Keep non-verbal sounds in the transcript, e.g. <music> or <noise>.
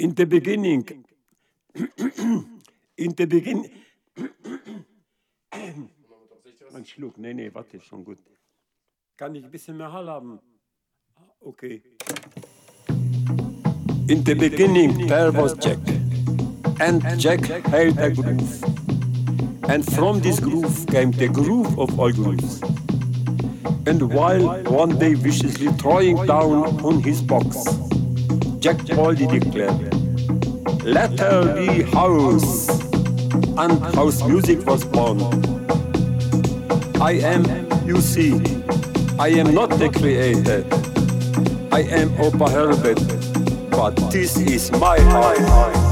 In the beginning, <clears throat> in the beginning, ein <clears throat> Schluck, nee, nee, warte, schon gut. Kann ich ein bisschen mehr Hall haben? Okay. In the beginning, there was Jack, and Jack held a groove. And from this groove came the groove of all grooves. And while one day viciously throwing down on his box, Jack boldly declared, Let her be house! And house music was born. I am, you see, I am not the creator. I am Opa Herbert, but this is my house.